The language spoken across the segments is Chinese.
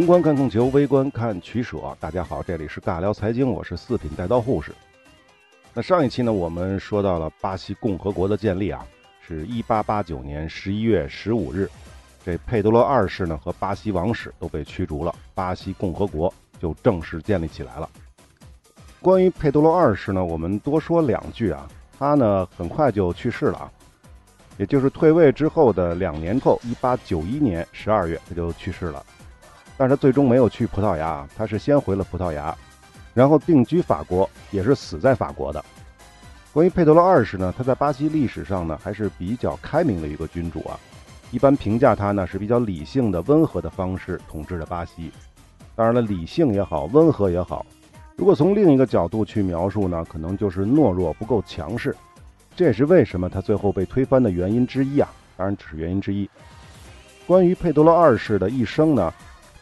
宏观看供求，微观看取舍。大家好，这里是尬聊财经，我是四品带刀护士。那上一期呢，我们说到了巴西共和国的建立啊，是一八八九年十一月十五日，这佩德罗二世呢和巴西王室都被驱逐了，巴西共和国就正式建立起来了。关于佩德罗二世呢，我们多说两句啊，他呢很快就去世了啊，也就是退位之后的两年后，一八九一年十二月他就去世了。但是他最终没有去葡萄牙，他是先回了葡萄牙，然后定居法国，也是死在法国的。关于佩德罗二世呢，他在巴西历史上呢还是比较开明的一个君主啊，一般评价他呢是比较理性的、温和的方式统治着巴西。当然了，理性也好，温和也好，如果从另一个角度去描述呢，可能就是懦弱不够强势。这也是为什么他最后被推翻的原因之一啊，当然只是原因之一。关于佩德罗二世的一生呢？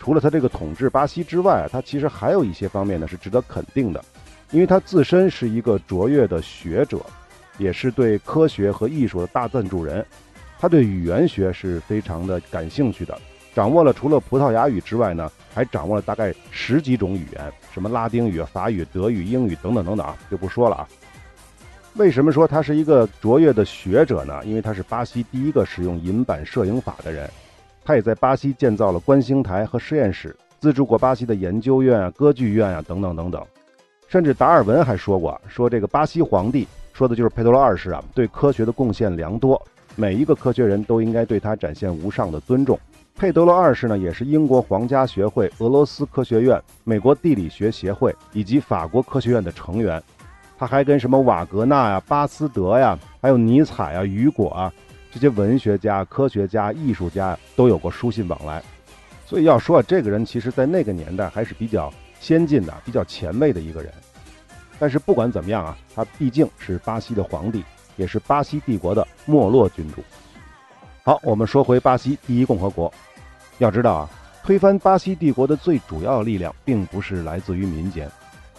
除了他这个统治巴西之外，他其实还有一些方面呢是值得肯定的，因为他自身是一个卓越的学者，也是对科学和艺术的大赞助人。他对语言学是非常的感兴趣的，掌握了除了葡萄牙语之外呢，还掌握了大概十几种语言，什么拉丁语、法语、德语、英语等等等等啊，就不说了啊。为什么说他是一个卓越的学者呢？因为他是巴西第一个使用银版摄影法的人。他也在巴西建造了观星台和实验室，资助过巴西的研究院啊、歌剧院啊等等等等。甚至达尔文还说过，说这个巴西皇帝说的就是佩德罗二世啊，对科学的贡献良多，每一个科学人都应该对他展现无上的尊重。佩德罗二世呢，也是英国皇家学会、俄罗斯科学院、美国地理学协会以及法国科学院的成员。他还跟什么瓦格纳呀、巴斯德呀，还有尼采啊、雨果啊。这些文学家、科学家、艺术家都有过书信往来，所以要说这个人其实在那个年代还是比较先进的、比较前卫的一个人。但是不管怎么样啊，他毕竟是巴西的皇帝，也是巴西帝国的没落君主。好，我们说回巴西第一共和国。要知道啊，推翻巴西帝国的最主要力量并不是来自于民间，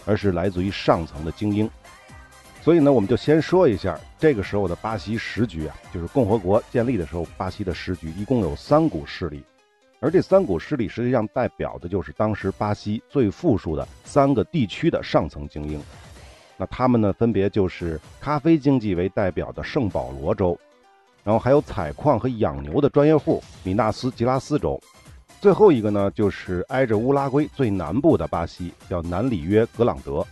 而是来自于上层的精英。所以呢，我们就先说一下这个时候的巴西时局啊，就是共和国建立的时候，巴西的时局一共有三股势力，而这三股势力实际上代表的就是当时巴西最富庶的三个地区的上层精英。那他们呢，分别就是咖啡经济为代表的圣保罗州，然后还有采矿和养牛的专业户米纳斯吉拉斯州，最后一个呢，就是挨着乌拉圭最南部的巴西，叫南里约格朗德。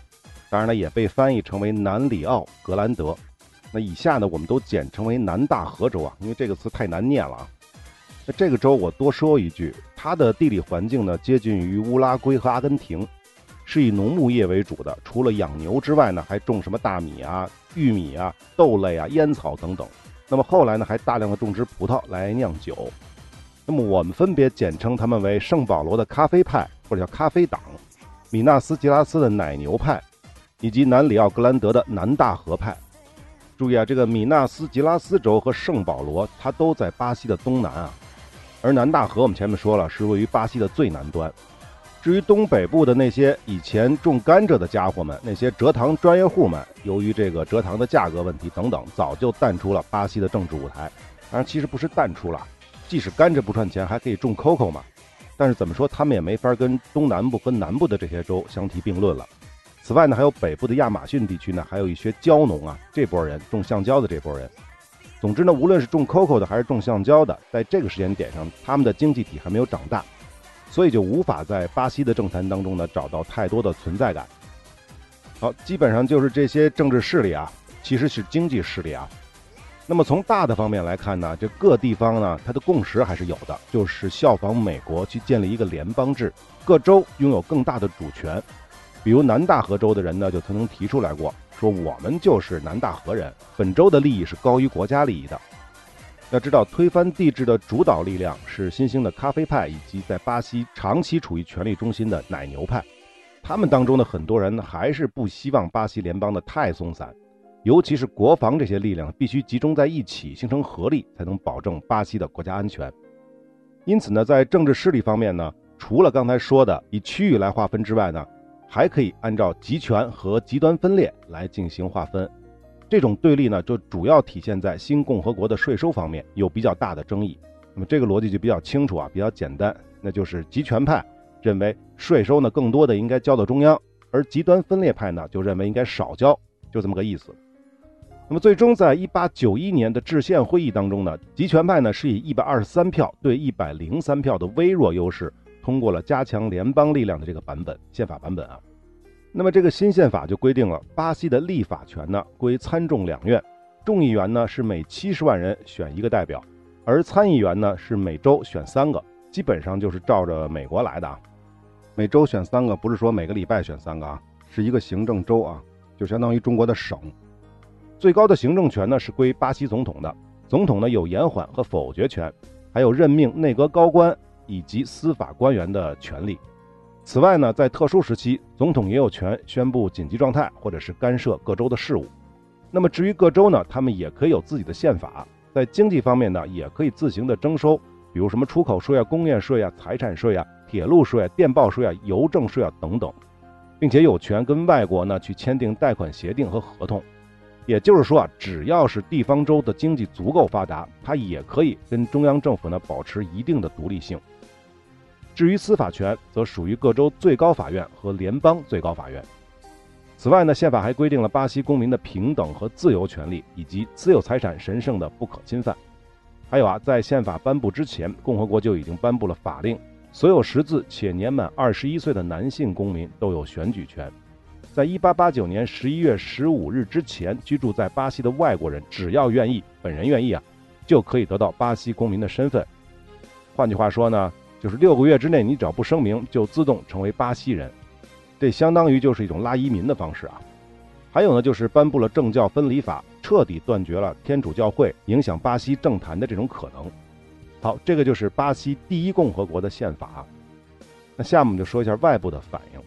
当然呢，也被翻译成为南里奥格兰德。那以下呢，我们都简称为南大河州啊，因为这个词太难念了啊。那这个州我多说一句，它的地理环境呢，接近于乌拉圭和阿根廷，是以农牧业为主的。除了养牛之外呢，还种什么大米啊、玉米啊、豆类啊、烟草等等。那么后来呢，还大量的种植葡萄来酿酒。那么我们分别简称他们为圣保罗的咖啡派，或者叫咖啡党；米纳斯吉拉斯的奶牛派。以及南里奥格兰德的南大河派，注意啊，这个米纳斯吉拉斯州和圣保罗，它都在巴西的东南啊。而南大河我们前面说了，是位于巴西的最南端。至于东北部的那些以前种甘蔗的家伙们，那些蔗糖专业户们，由于这个蔗糖的价格问题等等，早就淡出了巴西的政治舞台。当然，其实不是淡出了，即使甘蔗不赚钱，还可以种 COCO 嘛。但是怎么说，他们也没法跟东南部和南部的这些州相提并论了。此外呢，还有北部的亚马逊地区呢，还有一些蕉农啊，这波人种橡胶的这波人。总之呢，无论是种 COCO 的还是种橡胶的，在这个时间点上，他们的经济体还没有长大，所以就无法在巴西的政坛当中呢找到太多的存在感。好，基本上就是这些政治势力啊，其实是经济势力啊。那么从大的方面来看呢，这各地方呢，它的共识还是有的，就是效仿美国去建立一个联邦制，各州拥有更大的主权。比如南大河州的人呢，就曾经提出来过，说我们就是南大河人，本州的利益是高于国家利益的。要知道，推翻帝制的主导力量是新兴的咖啡派，以及在巴西长期处于权力中心的奶牛派。他们当中的很多人还是不希望巴西联邦的太松散，尤其是国防这些力量必须集中在一起，形成合力，才能保证巴西的国家安全。因此呢，在政治势力方面呢，除了刚才说的以区域来划分之外呢，还可以按照集权和极端分裂来进行划分，这种对立呢，就主要体现在新共和国的税收方面有比较大的争议。那么这个逻辑就比较清楚啊，比较简单，那就是集权派认为税收呢更多的应该交到中央，而极端分裂派呢就认为应该少交，就这么个意思。那么最终在一八九一年的制宪会议当中呢，集权派呢是以一百二十三票对一百零三票的微弱优势通过了加强联邦力量的这个版本宪法版本啊。那么这个新宪法就规定了巴西的立法权呢归参众两院，众议员呢是每七十万人选一个代表，而参议员呢是每周选三个。基本上就是照着美国来的啊，每周选三个，不是说每个礼拜选三个啊，是一个行政州啊，就相当于中国的省。最高的行政权呢是归巴西总统的，总统呢有延缓和否决权，还有任命内阁高官以及司法官员的权利。此外呢，在特殊时期，总统也有权宣布紧急状态或者是干涉各州的事务。那么至于各州呢，他们也可以有自己的宪法，在经济方面呢，也可以自行的征收。比如什么出口税啊、工业税啊、财产税啊、铁路税、啊电报税啊、邮政税啊等等，并且有权跟外国呢去签订贷款协定和合同。也就是说啊，只要是地方州的经济足够发达，它也可以跟中央政府呢保持一定的独立性。至于司法权，则属于各州最高法院和联邦最高法院。此外呢，宪法还规定了巴西公民的平等和自由权利，以及私有财产神圣的不可侵犯。还有啊，在宪法颁布之前，共和国就已经颁布了法令，所有识字且年满二十一岁的男性公民都有选举权。在一八八九年十一月十五日之前居住在巴西的外国人，只要愿意，本人愿意啊，就可以得到巴西公民的身份。换句话说呢，就是六个月之内，你只要不声明，就自动成为巴西人。这相当于就是一种拉移民的方式啊。还有呢，就是颁布了政教分离法。彻底断绝了天主教会影响巴西政坛的这种可能。好，这个就是巴西第一共和国的宪法。那下面我们就说一下外部的反应。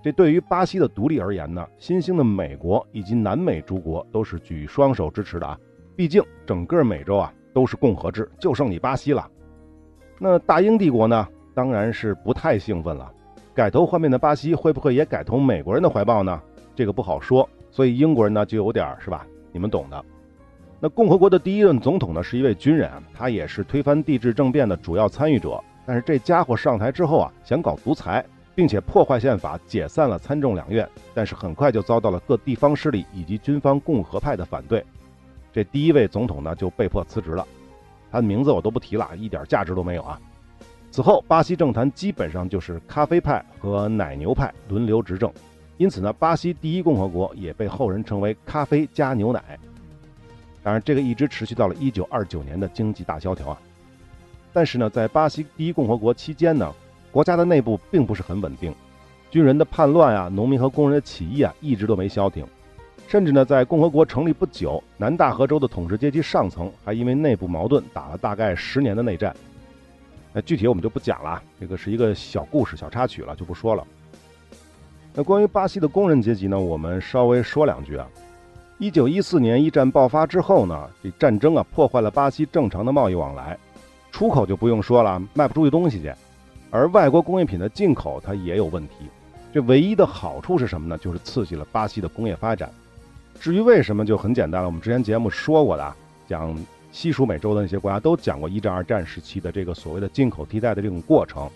这对于巴西的独立而言呢，新兴的美国以及南美诸国都是举双手支持的啊。毕竟整个美洲啊都是共和制，就剩你巴西了。那大英帝国呢，当然是不太兴奋了。改头换面的巴西会不会也改投美国人的怀抱呢？这个不好说。所以英国人呢就有点是吧？你们懂的。那共和国的第一任总统呢，是一位军人，他也是推翻帝制政变的主要参与者。但是这家伙上台之后啊，想搞独裁，并且破坏宪法，解散了参众两院。但是很快就遭到了各地方势力以及军方共和派的反对。这第一位总统呢，就被迫辞职了。他的名字我都不提了，一点价值都没有啊。此后，巴西政坛基本上就是咖啡派和奶牛派轮流执政。因此呢，巴西第一共和国也被后人称为“咖啡加牛奶”。当然，这个一直持续到了1929年的经济大萧条啊。但是呢，在巴西第一共和国期间呢，国家的内部并不是很稳定，军人的叛乱啊，农民和工人的起义啊，一直都没消停。甚至呢，在共和国成立不久，南大河州的统治阶级上层还因为内部矛盾打了大概十年的内战。那具体我们就不讲了，这个是一个小故事、小插曲了，就不说了。那关于巴西的工人阶级呢？我们稍微说两句啊。一九一四年一战爆发之后呢，这战争啊破坏了巴西正常的贸易往来，出口就不用说了，卖不出去东西去，而外国工业品的进口它也有问题。这唯一的好处是什么呢？就是刺激了巴西的工业发展。至于为什么，就很简单了。我们之前节目说过的，讲西属美洲的那些国家都讲过一战、二战时期的这个所谓的进口替代的这种过程。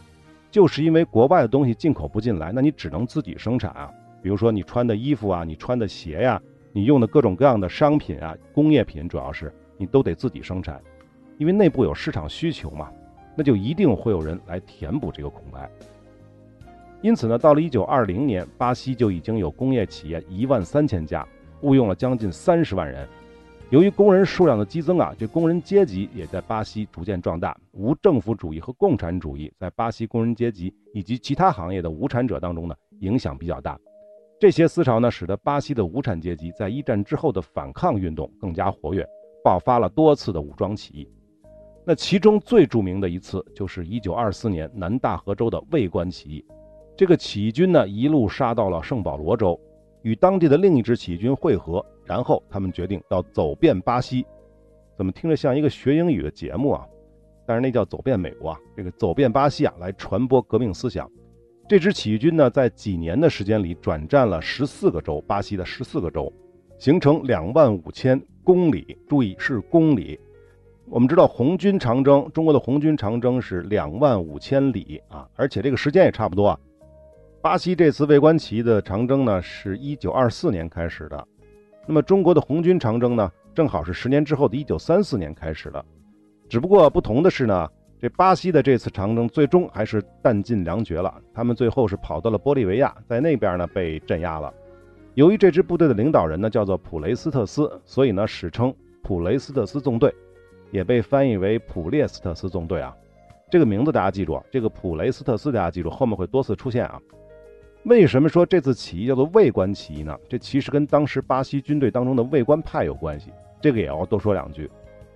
就是因为国外的东西进口不进来，那你只能自己生产啊。比如说你穿的衣服啊，你穿的鞋呀，你用的各种各样的商品啊，工业品主要是你都得自己生产，因为内部有市场需求嘛，那就一定会有人来填补这个空白。因此呢，到了一九二零年，巴西就已经有工业企业一万三千家，雇佣了将近三十万人。由于工人数量的激增啊，这工人阶级也在巴西逐渐壮大。无政府主义和共产主义在巴西工人阶级以及其他行业的无产者当中呢，影响比较大。这些思潮呢，使得巴西的无产阶级在一战之后的反抗运动更加活跃，爆发了多次的武装起义。那其中最著名的一次就是1924年南大河州的卫官起义。这个起义军呢，一路杀到了圣保罗州，与当地的另一支起义军会合。然后他们决定要走遍巴西，怎么听着像一个学英语的节目啊？但是那叫走遍美国啊，这个走遍巴西啊，来传播革命思想。这支起义军呢，在几年的时间里转战了十四个州，巴西的十四个州，形成两万五千公里，注意是公里，我们知道红军长征，中国的红军长征是两万五千里啊，而且这个时间也差不多啊。巴西这次卫官起义的长征呢，是一九二四年开始的，那么中国的红军长征呢，正好是十年之后的一九三四年开始的。只不过不同的是呢，这巴西的这次长征最终还是弹尽粮绝了，他们最后是跑到了玻利维亚，在那边呢被镇压了。由于这支部队的领导人呢叫做普雷斯特斯，所以呢史称普雷斯特斯纵队，也被翻译为普列斯特斯纵队啊。这个名字大家记住，这个普雷斯特斯大家记住，后面会多次出现啊。为什么说这次起义叫做卫官起义呢？这其实跟当时巴西军队当中的卫官派有关系，这个也要多说两句。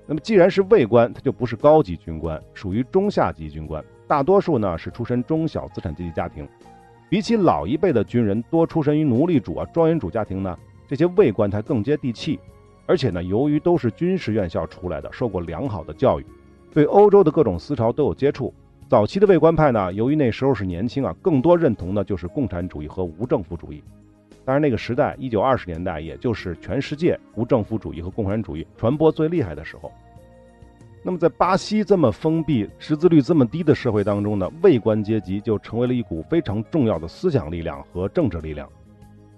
那么既然是卫官，他就不是高级军官，属于中下级军官，大多数呢是出身中小资产阶级家庭。比起老一辈的军人多出身于奴隶主啊、庄园主家庭呢，这些卫官他更接地气，而且呢，由于都是军事院校出来的，受过良好的教育，对欧洲的各种思潮都有接触。早期的卫官派呢，由于那时候是年轻啊，更多认同的就是共产主义和无政府主义。当然，那个时代，一九二十年代，也就是全世界无政府主义和共产主义传播最厉害的时候。那么，在巴西这么封闭、识字率这么低的社会当中呢，卫官阶级就成为了一股非常重要的思想力量和政治力量。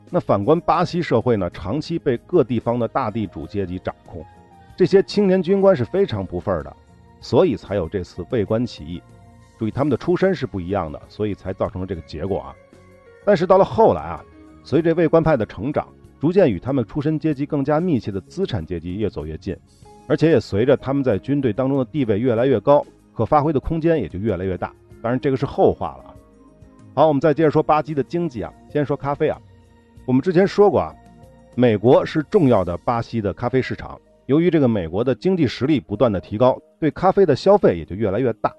那反观巴西社会呢，长期被各地方的大地主阶级掌控，这些青年军官是非常不忿的，所以才有这次卫官起义。注意，他们的出身是不一样的，所以才造成了这个结果啊。但是到了后来啊，随着卫官派的成长，逐渐与他们出身阶级更加密切的资产阶级越走越近，而且也随着他们在军队当中的地位越来越高，可发挥的空间也就越来越大。当然，这个是后话了啊。好，我们再接着说巴西的经济啊，先说咖啡啊。我们之前说过啊，美国是重要的巴西的咖啡市场。由于这个美国的经济实力不断的提高，对咖啡的消费也就越来越大。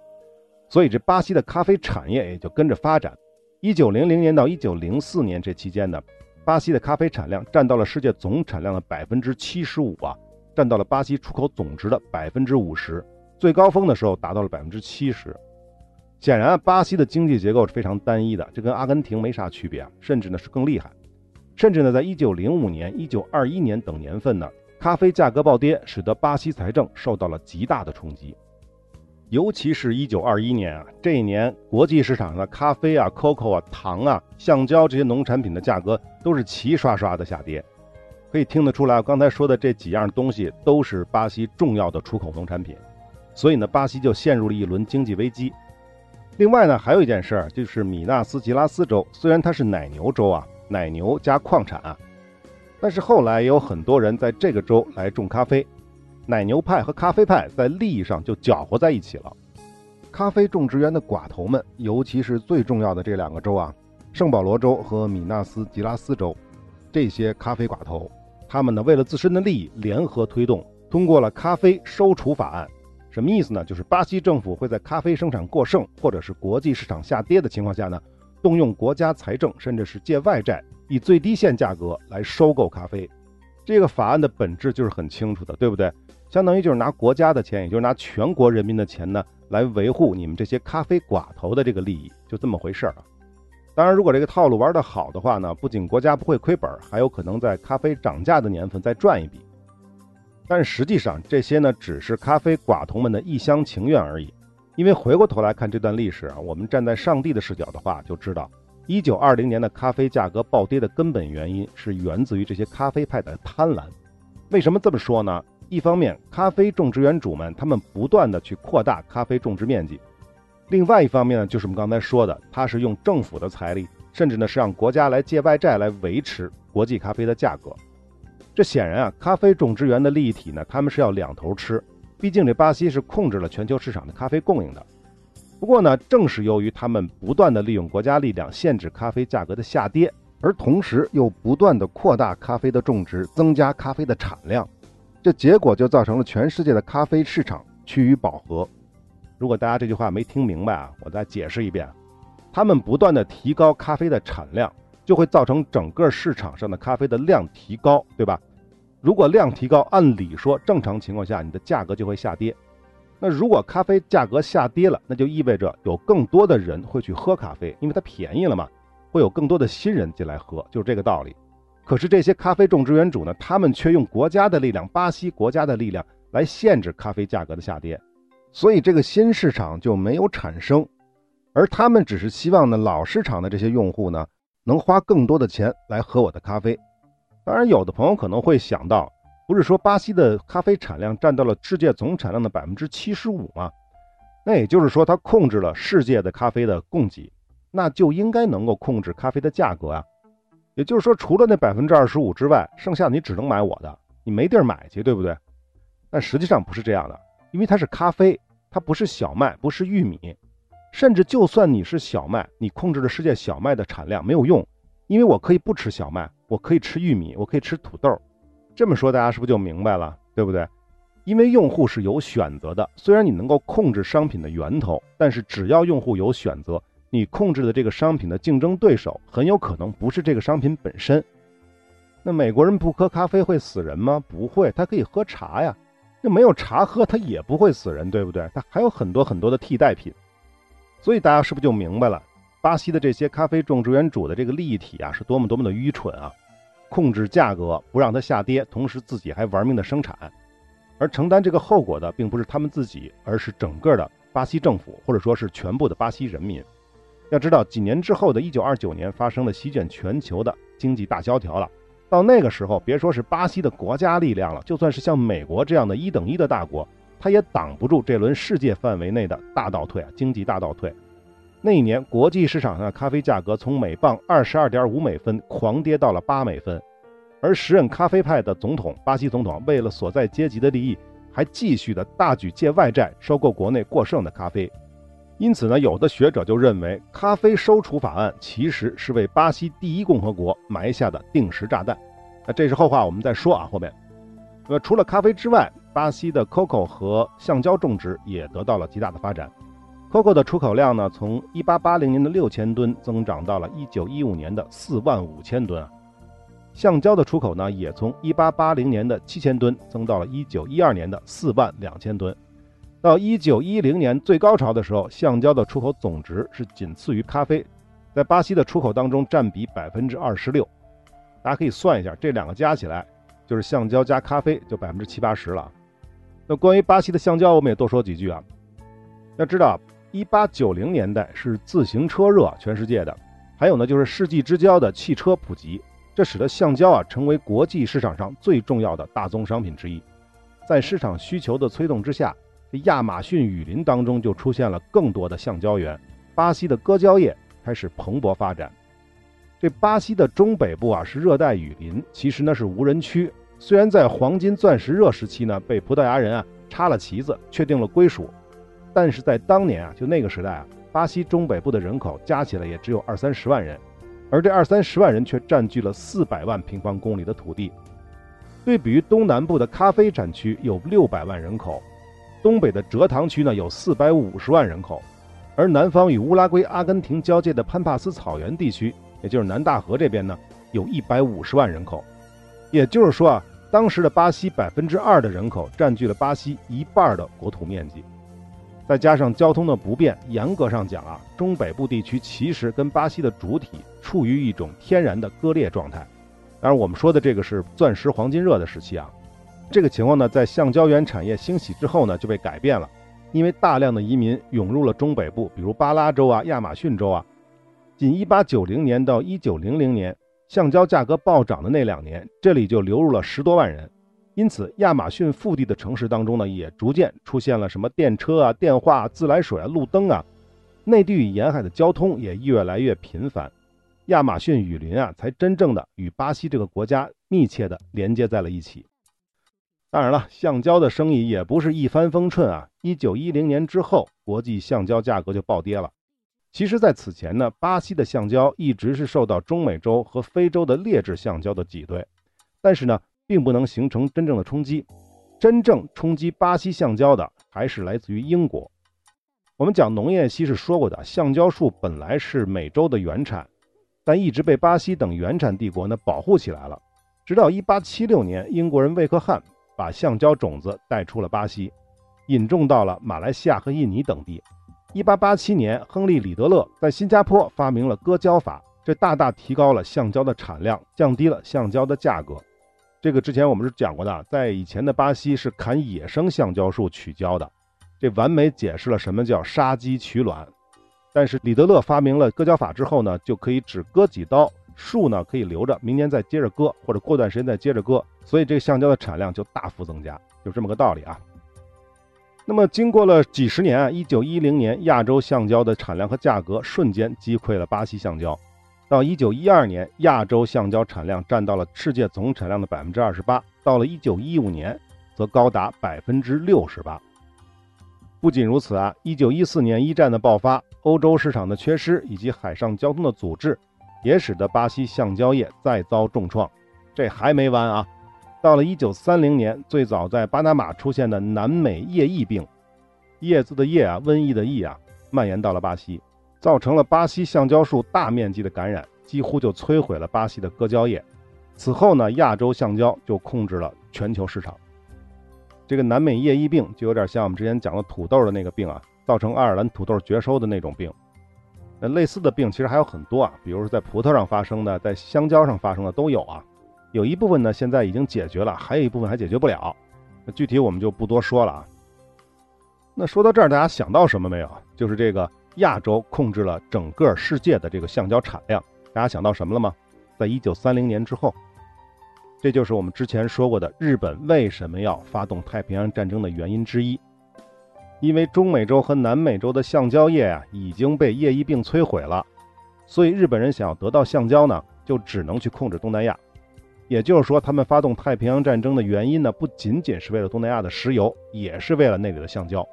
所以，这巴西的咖啡产业也就跟着发展。一九零零年到一九零四年这期间呢，巴西的咖啡产量占到了世界总产量的百分之七十五啊，占到了巴西出口总值的百分之五十，最高峰的时候达到了百分之七十。显然，巴西的经济结构是非常单一的，这跟阿根廷没啥区别啊，甚至呢是更厉害。甚至呢，在一九零五年、一九二一年等年份呢，咖啡价格暴跌，使得巴西财政受到了极大的冲击。尤其是一九二一年啊，这一年国际市场上的咖啡啊、coco 啊、糖啊、橡胶这些农产品的价格都是齐刷刷的下跌，可以听得出来，刚才说的这几样东西都是巴西重要的出口农产品，所以呢，巴西就陷入了一轮经济危机。另外呢，还有一件事儿，就是米纳斯吉拉斯州，虽然它是奶牛州啊，奶牛加矿产啊，但是后来也有很多人在这个州来种咖啡。奶牛派和咖啡派在利益上就搅和在一起了。咖啡种植园的寡头们，尤其是最重要的这两个州啊，圣保罗州和米纳斯吉拉斯州，这些咖啡寡头，他们呢为了自身的利益，联合推动通过了咖啡收储法案。什么意思呢？就是巴西政府会在咖啡生产过剩或者是国际市场下跌的情况下呢，动用国家财政，甚至是借外债，以最低限价格来收购咖啡。这个法案的本质就是很清楚的，对不对？相当于就是拿国家的钱，也就是拿全国人民的钱呢，来维护你们这些咖啡寡头的这个利益，就这么回事儿啊。当然，如果这个套路玩得好的话呢，不仅国家不会亏本，还有可能在咖啡涨价的年份再赚一笔。但实际上，这些呢只是咖啡寡头们的一厢情愿而已。因为回过头来看这段历史啊，我们站在上帝的视角的话，就知道，一九二零年的咖啡价格暴跌的根本原因是源自于这些咖啡派的贪婪。为什么这么说呢？一方面，咖啡种植园主们他们不断的去扩大咖啡种植面积；另外一方面呢，就是我们刚才说的，他是用政府的财力，甚至呢是让国家来借外债来维持国际咖啡的价格。这显然啊，咖啡种植园的利益体呢，他们是要两头吃。毕竟这巴西是控制了全球市场的咖啡供应的。不过呢，正是由于他们不断的利用国家力量限制咖啡价格的下跌，而同时又不断的扩大咖啡的种植，增加咖啡的产量。这结果就造成了全世界的咖啡市场趋于饱和。如果大家这句话没听明白啊，我再解释一遍：他们不断的提高咖啡的产量，就会造成整个市场上的咖啡的量提高，对吧？如果量提高，按理说正常情况下你的价格就会下跌。那如果咖啡价格下跌了，那就意味着有更多的人会去喝咖啡，因为它便宜了嘛，会有更多的新人进来喝，就是这个道理。可是这些咖啡种植园主呢，他们却用国家的力量，巴西国家的力量来限制咖啡价格的下跌，所以这个新市场就没有产生。而他们只是希望呢，老市场的这些用户呢，能花更多的钱来喝我的咖啡。当然，有的朋友可能会想到，不是说巴西的咖啡产量占到了世界总产量的百分之七十五吗？那也就是说，它控制了世界的咖啡的供给，那就应该能够控制咖啡的价格啊。也就是说，除了那百分之二十五之外，剩下的你只能买我的，你没地儿买去，对不对？但实际上不是这样的，因为它是咖啡，它不是小麦，不是玉米。甚至就算你是小麦，你控制了世界小麦的产量没有用，因为我可以不吃小麦，我可以吃玉米，我可以吃土豆。这么说大家是不是就明白了，对不对？因为用户是有选择的，虽然你能够控制商品的源头，但是只要用户有选择，你控制的这个商品的竞争对手很有可能不是这个商品本身。那美国人不喝咖啡会死人吗？不会，他可以喝茶呀。那没有茶喝，他也不会死人，对不对？他还有很多很多的替代品。所以大家是不是就明白了，巴西的这些咖啡种植园主的这个利益体啊，是多么多么的愚蠢啊！控制价格不让它下跌，同时自己还玩命的生产，而承担这个后果的并不是他们自己，而是整个的巴西政府，或者说是全部的巴西人民。要知道，几年之后的1929年发生了席卷全球的经济大萧条了。到那个时候，别说是巴西的国家力量了，就算是像美国这样的一等一的大国。它也挡不住这轮世界范围内的大倒退啊，经济大倒退。那一年，国际市场上的咖啡价格从每磅二十二点五美分狂跌到了八美分，而时任咖啡派的总统巴西总统为了所在阶级的利益，还继续的大举借外债收购国内过剩的咖啡。因此呢，有的学者就认为，咖啡收储法案其实是为巴西第一共和国埋下的定时炸弹。那这是后话，我们再说啊，后面。那么除了咖啡之外，巴西的 COCO 和橡胶种植也得到了极大的发展。COCO 的出口量呢，从1880年的六千吨增长到了1915年的4万五千吨啊。橡胶的出口呢，也从1880年的七千吨增到了1912年的4万两千吨。到1910年最高潮的时候，橡胶的出口总值是仅次于咖啡，在巴西的出口当中占比百分之二十六。大家可以算一下，这两个加起来就是橡胶加咖啡就百分之七八十了。那关于巴西的橡胶，我们也多说几句啊。要知道，一八九零年代是自行车热，全世界的，还有呢就是世纪之交的汽车普及，这使得橡胶啊成为国际市场上最重要的大宗商品之一。在市场需求的催动之下，亚马逊雨林当中就出现了更多的橡胶园，巴西的割胶业开始蓬勃发展。这巴西的中北部啊是热带雨林，其实呢是无人区。虽然在黄金钻石热时期呢，被葡萄牙人啊插了旗子，确定了归属，但是在当年啊，就那个时代啊，巴西中北部的人口加起来也只有二三十万人，而这二三十万人却占据了四百万平方公里的土地。对比于东南部的咖啡产区有六百万人口，东北的蔗糖区呢有四百五十万人口，而南方与乌拉圭、阿根廷交界的潘帕斯草原地区，也就是南大河这边呢，有一百五十万人口。也就是说啊。当时的巴西百分之二的人口占据了巴西一半的国土面积，再加上交通的不便，严格上讲啊，中北部地区其实跟巴西的主体处于一种天然的割裂状态。当然，我们说的这个是钻石黄金热的时期啊。这个情况呢，在橡胶园产业兴起之后呢，就被改变了，因为大量的移民涌入了中北部，比如巴拉州啊、亚马逊州啊。仅一八九零年到一九零零年。橡胶价格暴涨的那两年，这里就流入了十多万人，因此亚马逊腹地的城市当中呢，也逐渐出现了什么电车啊、电话、自来水啊、路灯啊，内地与沿海的交通也越来越频繁，亚马逊雨林啊，才真正的与巴西这个国家密切的连接在了一起。当然了，橡胶的生意也不是一帆风顺啊，一九一零年之后，国际橡胶价格就暴跌了。其实，在此前呢，巴西的橡胶一直是受到中美洲和非洲的劣质橡胶的挤兑，但是呢，并不能形成真正的冲击。真正冲击巴西橡胶的，还是来自于英国。我们讲农业期是说过的，橡胶树本来是美洲的原产，但一直被巴西等原产帝国呢保护起来了。直到1876年，英国人魏克汉把橡胶种子带出了巴西，引种到了马来西亚和印尼等地。一八八七年，亨利·里德勒在新加坡发明了割胶法，这大大提高了橡胶的产量，降低了橡胶的价格。这个之前我们是讲过的，在以前的巴西是砍野生橡胶树取胶的，这完美解释了什么叫杀鸡取卵。但是李德勒发明了割胶法之后呢，就可以只割几刀，树呢可以留着，明年再接着割，或者过段时间再接着割，所以这个橡胶的产量就大幅增加，就这么个道理啊。那么经过了几十年啊，一九一零年亚洲橡胶的产量和价格瞬间击溃了巴西橡胶。到一九一二年，亚洲橡胶产量占到了世界总产量的百分之二十八。到了一九一五年，则高达百分之六十八。不仅如此啊，一九一四年一战的爆发，欧洲市场的缺失以及海上交通的阻滞，也使得巴西橡胶业再遭重创。这还没完啊！到了一九三零年，最早在巴拿马出现的南美叶疫病，叶子的叶啊，瘟疫的疫啊，蔓延到了巴西。造成了巴西橡胶树大面积的感染，几乎就摧毁了巴西的割胶业。此后呢，亚洲橡胶就控制了全球市场。这个南美叶疫病就有点像我们之前讲的土豆的那个病啊，造成爱尔兰土豆绝收的那种病。类似的病其实还有很多啊，比如说在葡萄上发生的，在香蕉上发生的都有啊。有一部分呢现在已经解决了，还有一部分还解决不了。那具体我们就不多说了啊。那说到这儿，大家想到什么没有？就是这个。亚洲控制了整个世界的这个橡胶产量，大家想到什么了吗？在一九三零年之后，这就是我们之前说过的日本为什么要发动太平洋战争的原因之一。因为中美洲和南美洲的橡胶业啊已经被叶疫病摧毁了，所以日本人想要得到橡胶呢，就只能去控制东南亚。也就是说，他们发动太平洋战争的原因呢，不仅仅是为了东南亚的石油，也是为了那里的橡胶。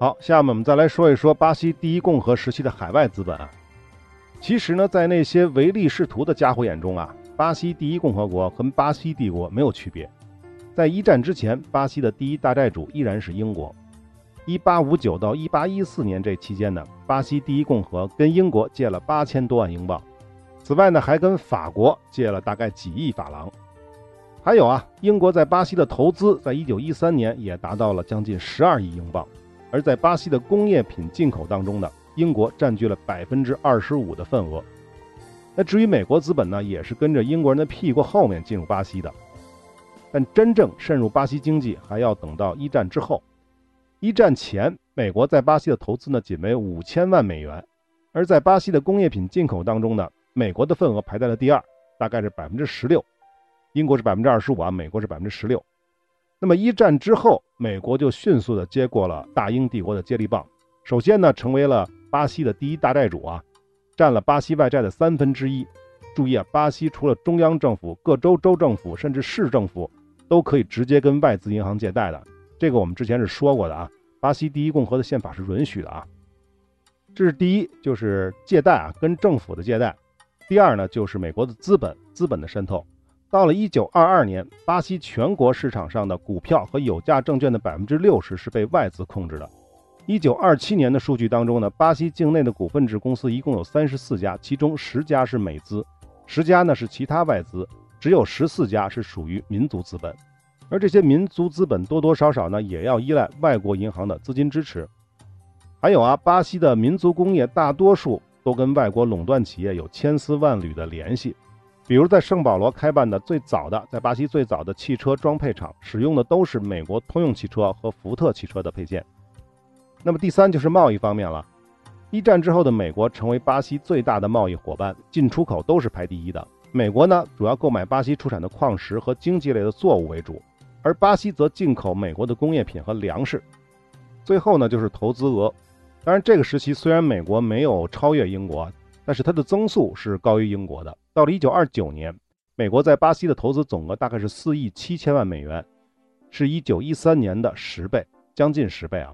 好，下面我们再来说一说巴西第一共和时期的海外资本啊。其实呢，在那些唯利是图的家伙眼中啊，巴西第一共和国跟巴西帝国没有区别。在一战之前，巴西的第一大债主依然是英国。一八五九到一八一四年这期间呢，巴西第一共和跟英国借了八千多万英镑，此外呢，还跟法国借了大概几亿法郎。还有啊，英国在巴西的投资，在一九一三年也达到了将近十二亿英镑。而在巴西的工业品进口当中呢，英国占据了百分之二十五的份额。那至于美国资本呢，也是跟着英国人的屁股后面进入巴西的。但真正渗入巴西经济还要等到一战之后。一战前，美国在巴西的投资呢仅为五千万美元。而在巴西的工业品进口当中呢，美国的份额排在了第二，大概是百分之十六。英国是百分之二十五啊，美国是百分之十六。那么一战之后，美国就迅速的接过了大英帝国的接力棒，首先呢，成为了巴西的第一大债主啊，占了巴西外债的三分之一。注意啊，巴西除了中央政府，各州州政府甚至市政府都可以直接跟外资银行借贷的。这个我们之前是说过的啊，巴西第一共和的宪法是允许的啊。这是第一，就是借贷啊，跟政府的借贷。第二呢，就是美国的资本，资本的渗透。到了一九二二年，巴西全国市场上的股票和有价证券的百分之六十是被外资控制的。一九二七年的数据当中呢，巴西境内的股份制公司一共有三十四家，其中十家是美资，十家呢是其他外资，只有十四家是属于民族资本。而这些民族资本多多少少呢，也要依赖外国银行的资金支持。还有啊，巴西的民族工业大多数都跟外国垄断企业有千丝万缕的联系。比如在圣保罗开办的最早的，在巴西最早的汽车装配厂，使用的都是美国通用汽车和福特汽车的配件。那么第三就是贸易方面了。一战之后的美国成为巴西最大的贸易伙伴，进出口都是排第一的。美国呢，主要购买巴西出产的矿石和经济类的作物为主，而巴西则进口美国的工业品和粮食。最后呢，就是投资额。当然，这个时期虽然美国没有超越英国，但是它的增速是高于英国的。到了一九二九年，美国在巴西的投资总额大概是四亿七千万美元，是一九一三年的十倍，将近十倍啊。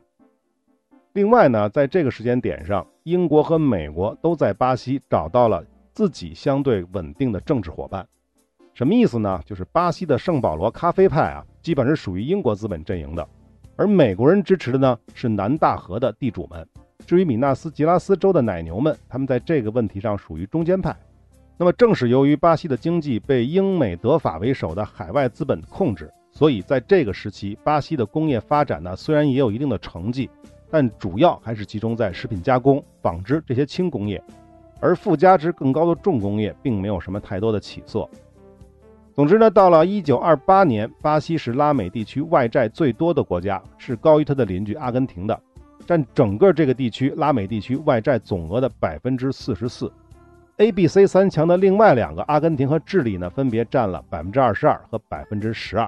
另外呢，在这个时间点上，英国和美国都在巴西找到了自己相对稳定的政治伙伴。什么意思呢？就是巴西的圣保罗咖啡派啊，基本是属于英国资本阵营的，而美国人支持的呢是南大河的地主们。至于米纳斯吉拉斯州的奶牛们，他们在这个问题上属于中间派。那么，正是由于巴西的经济被英美德法为首的海外资本控制，所以在这个时期，巴西的工业发展呢，虽然也有一定的成绩，但主要还是集中在食品加工、纺织这些轻工业，而附加值更高的重工业并没有什么太多的起色。总之呢，到了1928年，巴西是拉美地区外债最多的国家，是高于它的邻居阿根廷的，占整个这个地区拉美地区外债总额的百分之四十四。A、B、C 三强的另外两个，阿根廷和智利呢，分别占了百分之二十二和百分之十二。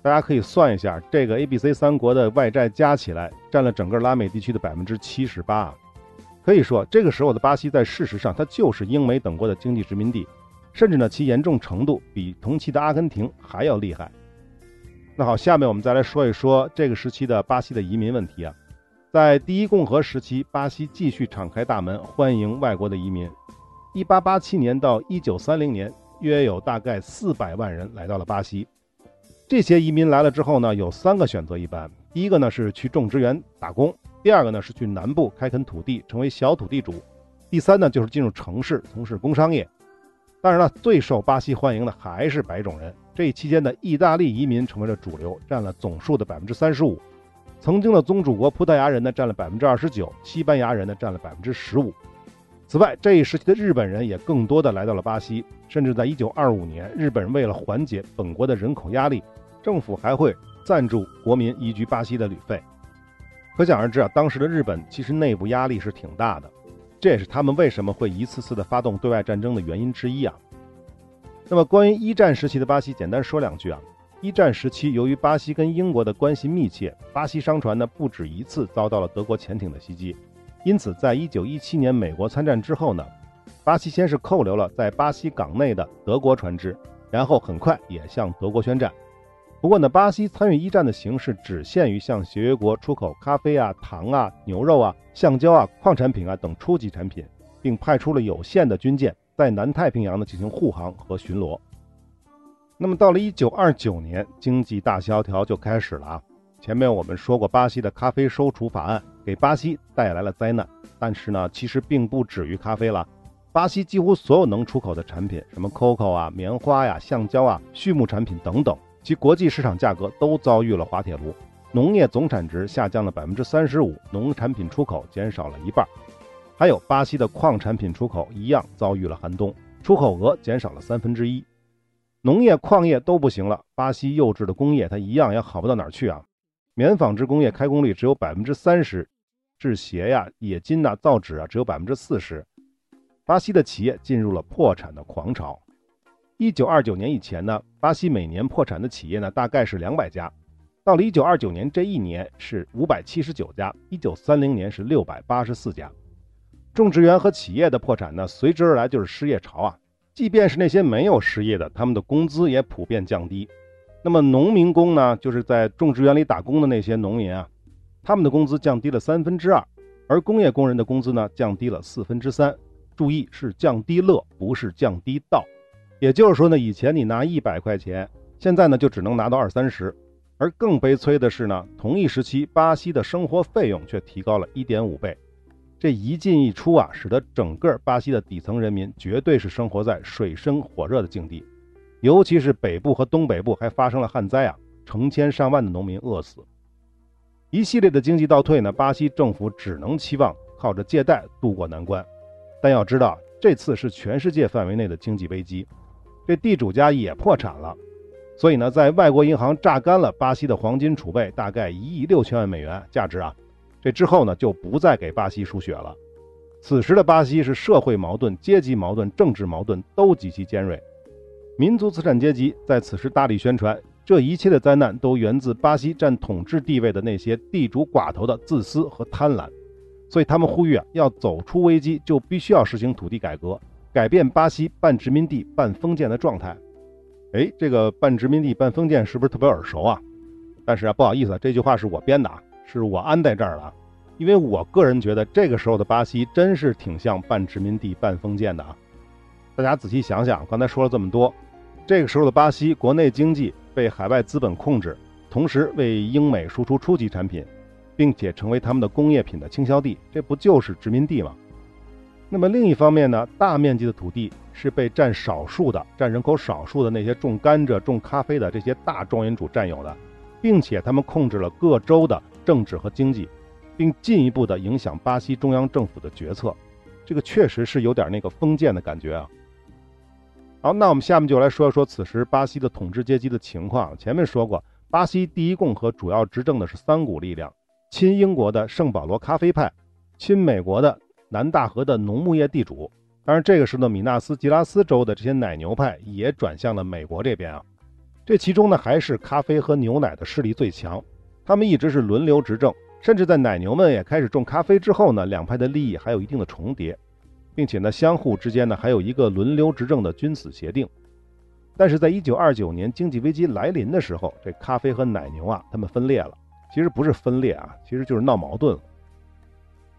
大家可以算一下，这个 A、B、C 三国的外债加起来，占了整个拉美地区的百分之七十八。可以说，这个时候的巴西在事实上，它就是英美等国的经济殖民地，甚至呢，其严重程度比同期的阿根廷还要厉害。那好，下面我们再来说一说这个时期的巴西的移民问题啊。在第一共和时期，巴西继续敞开大门欢迎外国的移民。一八八七年到一九三零年，约有大概四百万人来到了巴西。这些移民来了之后呢，有三个选择，一般第一个呢是去种植园打工，第二个呢是去南部开垦土地，成为小土地主，第三呢就是进入城市从事工商业。当然了，最受巴西欢迎的还是白种人。这一期间的意大利移民成为了主流，占了总数的百分之三十五。曾经的宗主国葡萄牙人呢占了百分之二十九，西班牙人呢占了百分之十五。此外，这一时期的日本人也更多的来到了巴西，甚至在一九二五年，日本人为了缓解本国的人口压力。政府还会赞助国民移居巴西的旅费，可想而知啊，当时的日本其实内部压力是挺大的，这也是他们为什么会一次次的发动对外战争的原因之一啊。那么关于一战时期的巴西，简单说两句啊。一战时期，由于巴西跟英国的关系密切，巴西商船呢不止一次遭到了德国潜艇的袭击，因此在一九一七年美国参战之后呢，巴西先是扣留了在巴西港内的德国船只，然后很快也向德国宣战。不过呢，巴西参与一战的形式只限于向协约国出口咖啡啊、糖啊、牛肉啊、橡胶啊、矿产品啊等初级产品，并派出了有限的军舰在南太平洋呢进行护航和巡逻。那么到了1929年，经济大萧条就开始了啊。前面我们说过，巴西的咖啡收储法案给巴西带来了灾难，但是呢，其实并不止于咖啡了。巴西几乎所有能出口的产品，什么 coco 啊、棉花呀、橡胶啊、畜牧产品等等。其国际市场价格都遭遇了滑铁卢，农业总产值下降了百分之三十五，农产品出口减少了一半，还有巴西的矿产品出口一样遭遇了寒冬，出口额减少了三分之一，农业、矿业都不行了，巴西幼稚的工业它一样也好不到哪儿去啊，棉纺织工业开工率只有百分之三十，制鞋呀、冶金呐、造纸啊只有百分之四十，巴西的企业进入了破产的狂潮。一九二九年以前呢，巴西每年破产的企业呢大概是两百家，到了一九二九年这一年是五百七十九家，一九三零年是六百八十四家。种植园和企业的破产呢，随之而来就是失业潮啊。即便是那些没有失业的，他们的工资也普遍降低。那么农民工呢，就是在种植园里打工的那些农民啊，他们的工资降低了三分之二，而工业工人的工资呢降低了四分之三。注意是降低乐，不是降低到。也就是说呢，以前你拿一百块钱，现在呢就只能拿到二三十。而更悲催的是呢，同一时期巴西的生活费用却提高了一点五倍。这一进一出啊，使得整个巴西的底层人民绝对是生活在水深火热的境地。尤其是北部和东北部还发生了旱灾啊，成千上万的农民饿死。一系列的经济倒退呢，巴西政府只能期望靠着借贷渡过难关。但要知道，这次是全世界范围内的经济危机。这地主家也破产了，所以呢，在外国银行榨干了巴西的黄金储备，大概一亿六千万美元价值啊。这之后呢，就不再给巴西输血了。此时的巴西是社会矛盾、阶级矛盾、政治矛盾都极其尖锐。民族资产阶级在此时大力宣传，这一切的灾难都源自巴西占统治地位的那些地主寡头的自私和贪婪，所以他们呼吁啊，要走出危机，就必须要实行土地改革。改变巴西半殖民地半封建的状态，哎，这个半殖民地半封建是不是特别耳熟啊？但是啊，不好意思，这句话是我编的啊，是我安在这儿的，因为我个人觉得这个时候的巴西真是挺像半殖民地半封建的啊。大家仔细想想，刚才说了这么多，这个时候的巴西国内经济被海外资本控制，同时为英美输出初级产品，并且成为他们的工业品的倾销地，这不就是殖民地吗？那么另一方面呢，大面积的土地是被占少数的、占人口少数的那些种甘蔗、种咖啡的这些大庄园主占有的，并且他们控制了各州的政治和经济，并进一步的影响巴西中央政府的决策。这个确实是有点那个封建的感觉啊。好，那我们下面就来说一说此时巴西的统治阶级的情况。前面说过，巴西第一共和主要执政的是三股力量：亲英国的圣保罗咖啡派，亲美国的南大河的农牧业地主。当然，这个时候的米纳斯吉拉斯州的这些奶牛派也转向了美国这边啊。这其中呢，还是咖啡和牛奶的势力最强，他们一直是轮流执政，甚至在奶牛们也开始种咖啡之后呢，两派的利益还有一定的重叠，并且呢，相互之间呢还有一个轮流执政的君子协定。但是在一九二九年经济危机来临的时候，这咖啡和奶牛啊，他们分裂了。其实不是分裂啊，其实就是闹矛盾了。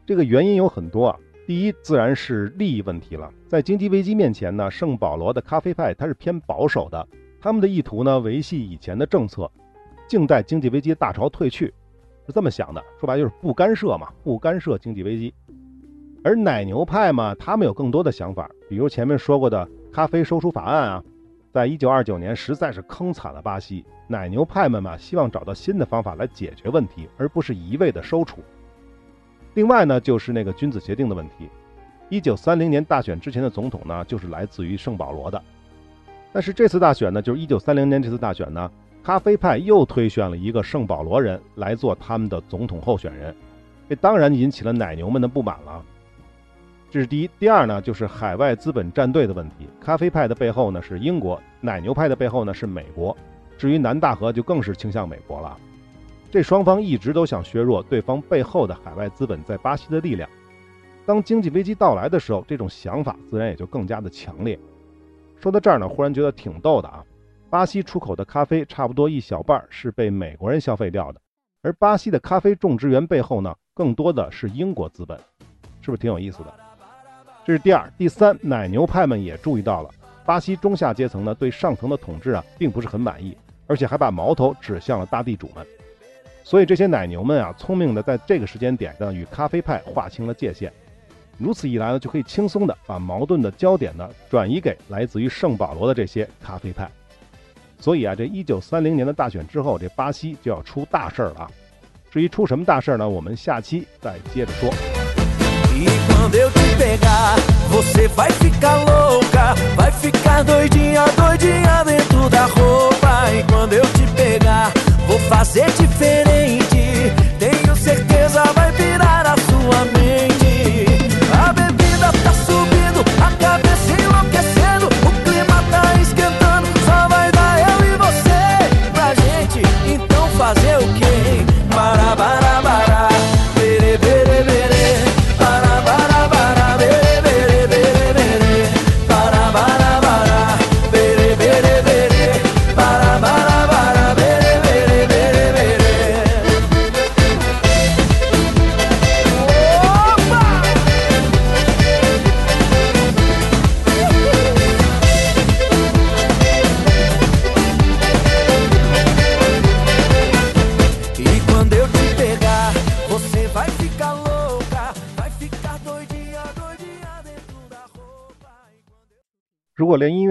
这个原因有很多啊。第一，自然是利益问题了。在经济危机面前呢，圣保罗的咖啡派它是偏保守的，他们的意图呢维系以前的政策，静待经济危机大潮退去，是这么想的。说白就是不干涉嘛，不干涉经济危机。而奶牛派嘛，他们有更多的想法，比如前面说过的咖啡收储法案啊，在一九二九年实在是坑惨了巴西。奶牛派们嘛，希望找到新的方法来解决问题，而不是一味的收储。另外呢，就是那个君子协定的问题。一九三零年大选之前的总统呢，就是来自于圣保罗的。但是这次大选呢，就是一九三零年这次大选呢，咖啡派又推选了一个圣保罗人来做他们的总统候选人，这当然引起了奶牛们的不满了。这是第一。第二呢，就是海外资本站队的问题。咖啡派的背后呢是英国，奶牛派的背后呢是美国。至于南大河，就更是倾向美国了。这双方一直都想削弱对方背后的海外资本在巴西的力量。当经济危机到来的时候，这种想法自然也就更加的强烈。说到这儿呢，忽然觉得挺逗的啊！巴西出口的咖啡差不多一小半是被美国人消费掉的，而巴西的咖啡种植园背后呢，更多的是英国资本，是不是挺有意思的？这是第二、第三，奶牛派们也注意到了，巴西中下阶层呢对上层的统治啊并不是很满意，而且还把矛头指向了大地主们。所以这些奶牛们啊，聪明的在这个时间点呢，与咖啡派划清了界限。如此一来呢，就可以轻松的把矛盾的焦点呢转移给来自于圣保罗的这些咖啡派。所以啊，这一九三零年的大选之后，这巴西就要出大事儿了。至于出什么大事儿呢？我们下期再接着说。E quando eu te pegar, você vai ficar louca, vai ficar doidinha, doidinha dentro da roupa. E quando eu te pegar, vou fazer diferente. Tenho certeza vai